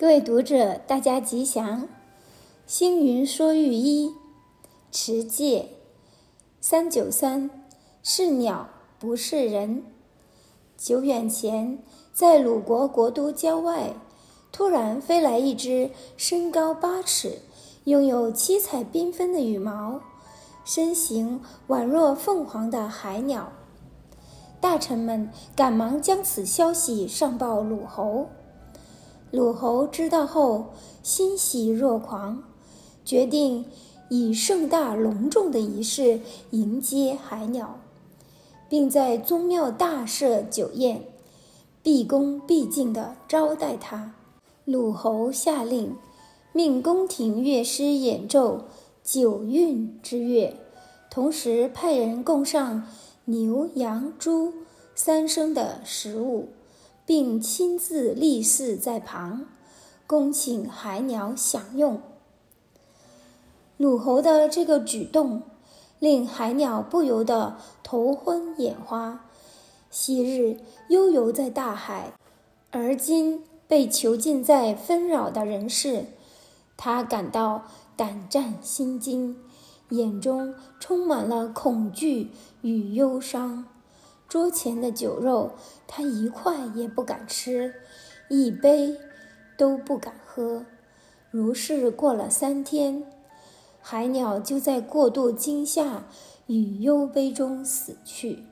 各位读者，大家吉祥。星云说玉一，持戒。三九三，是鸟不是人。久远前，在鲁国国都郊外，突然飞来一只身高八尺、拥有七彩缤纷的羽毛、身形宛若凤凰的海鸟。大臣们赶忙将此消息上报鲁侯。鲁侯知道后，欣喜若狂，决定以盛大隆重的仪式迎接海鸟，并在宗庙大设酒宴，毕恭毕敬地招待他。鲁侯下令，命宫廷乐师演奏九韵之乐，同时派人供上牛、羊、猪三牲的食物。并亲自立侍在旁，恭请海鸟享用。鲁侯的这个举动，令海鸟不由得头昏眼花。昔日悠游在大海，而今被囚禁在纷扰的人世，他感到胆战心惊，眼中充满了恐惧与忧伤。桌前的酒肉，他一块也不敢吃，一杯都不敢喝。如是过了三天，海鸟就在过度惊吓与忧悲中死去。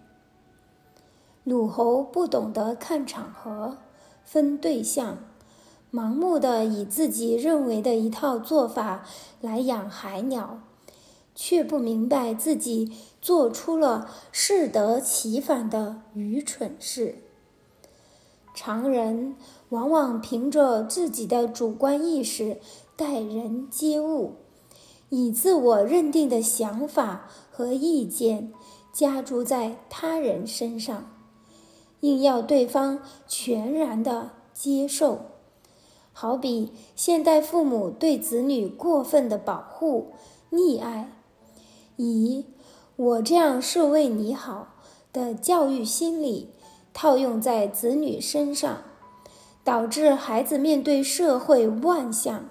鲁侯不懂得看场合、分对象，盲目的以自己认为的一套做法来养海鸟。却不明白自己做出了适得其反的愚蠢事。常人往往凭着自己的主观意识待人接物，以自我认定的想法和意见加诸在他人身上，硬要对方全然的接受。好比现代父母对子女过分的保护、溺爱。以“我这样是为你好”的教育心理套用在子女身上，导致孩子面对社会万象，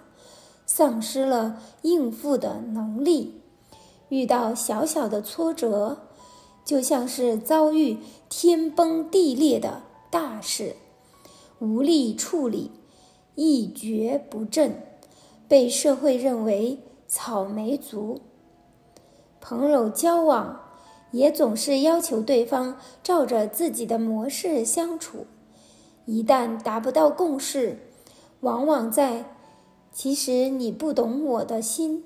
丧失了应付的能力。遇到小小的挫折，就像是遭遇天崩地裂的大事，无力处理，一蹶不振，被社会认为草莓族。朋友交往，也总是要求对方照着自己的模式相处。一旦达不到共识，往往在“其实你不懂我的心”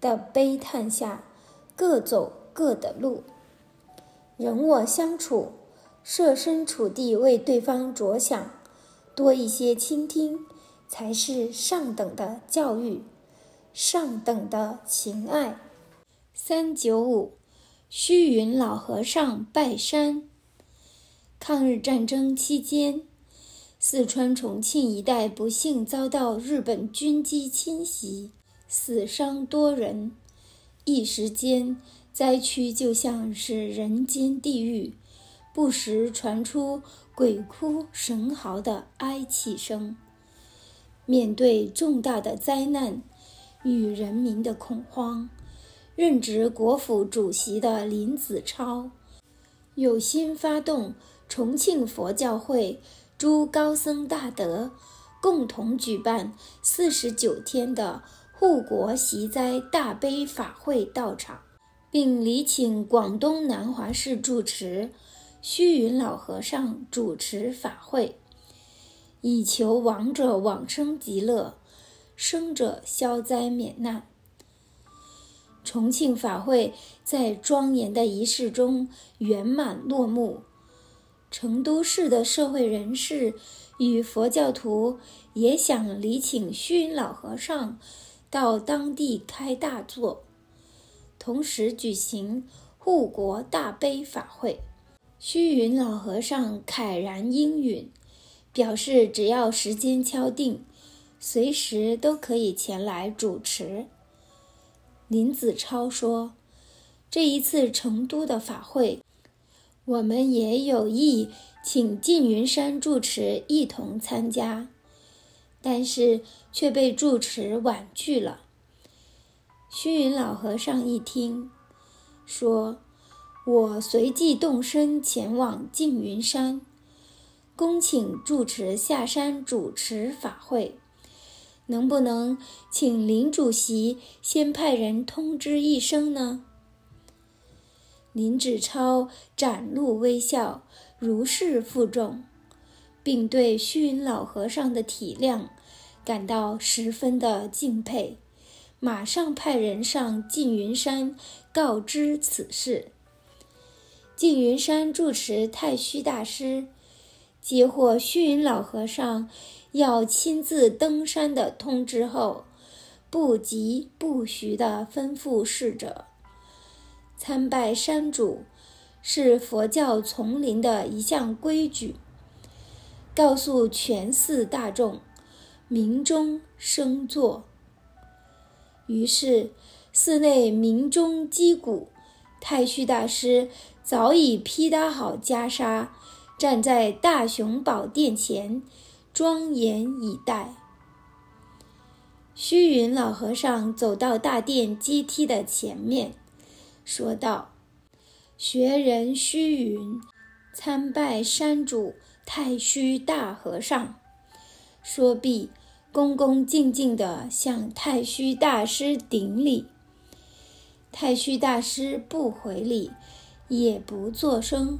的悲叹下，各走各的路。人我相处，设身处地为对方着想，多一些倾听，才是上等的教育，上等的情爱。三九五，虚云老和尚拜山。抗日战争期间，四川重庆一带不幸遭到日本军机侵袭，死伤多人。一时间，灾区就像是人间地狱，不时传出鬼哭神嚎的哀泣声。面对重大的灾难与人民的恐慌。任职国府主席的林子超，有心发动重庆佛教会诸高僧大德共同举办四十九天的护国息灾大悲法会到场，并礼请广东南华寺住持虚云老和尚主持法会，以求亡者往生极乐，生者消灾免难。重庆法会在庄严的仪式中圆满落幕。成都市的社会人士与佛教徒也想礼请虚云老和尚到当地开大座，同时举行护国大悲法会。虚云老和尚慨然应允，表示只要时间敲定，随时都可以前来主持。林子超说：“这一次成都的法会，我们也有意请缙云山住持一同参加，但是却被住持婉拒了。虚云老和尚一听，说：“我随即动身前往净云山，恭请住持下山主持法会。能不能请林主席先派人通知一声呢？”林子超展露微笑，如释负重，并对虚云老和尚的体谅感到十分的敬佩，马上派人上缙云山告知此事。缙云山住持太虚大师接获虚云老和尚要亲自登山的通知后，不疾不徐地吩咐侍者。参拜山主是佛教丛林的一项规矩，告诉全寺大众，鸣钟声作。于是寺内鸣钟击鼓，太虚大师早已披搭好袈裟，站在大雄宝殿前，庄严以待。虚云老和尚走到大殿阶梯的前面。说道：“学人虚云参拜山主太虚大和尚。”说毕，恭恭敬敬地向太虚大师顶礼。太虚大师不回礼，也不作声，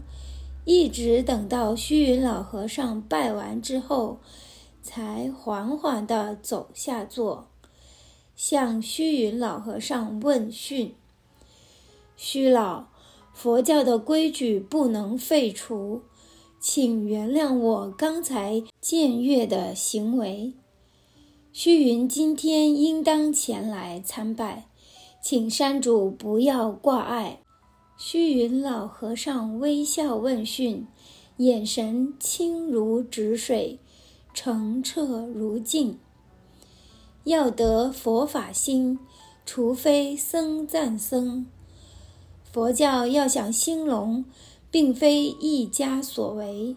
一直等到虚云老和尚拜完之后，才缓缓地走下座，向虚云老和尚问讯。虚老，佛教的规矩不能废除，请原谅我刚才僭越的行为。虚云今天应当前来参拜，请山主不要挂碍。虚云老和尚微笑问讯，眼神清如止水，澄澈如镜。要得佛法心，除非僧赞僧。佛教要想兴隆，并非一家所为，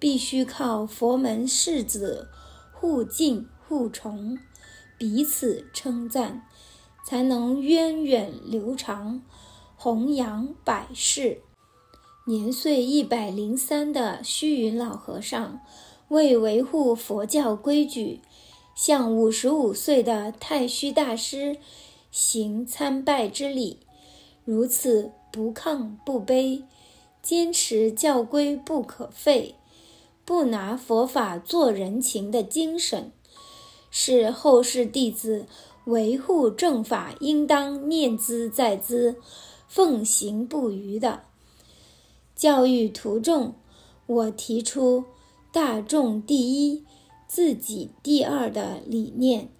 必须靠佛门世子互敬互崇，彼此称赞，才能源远流长，弘扬百世。年岁一百零三的虚云老和尚，为维护佛教规矩，向五十五岁的太虚大师行参拜之礼。如此不亢不卑，坚持教规不可废，不拿佛法做人情的精神，是后世弟子维护正法应当念兹在兹、奉行不渝的。教育徒众，我提出大众第一、自己第二的理念，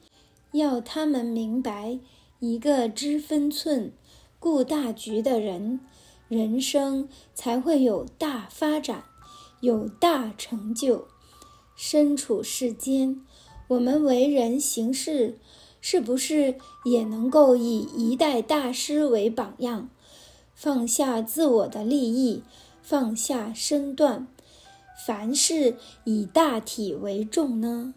要他们明白一个知分寸。顾大局的人，人生才会有大发展，有大成就。身处世间，我们为人行事，是不是也能够以一代大师为榜样，放下自我的利益，放下身段，凡事以大体为重呢？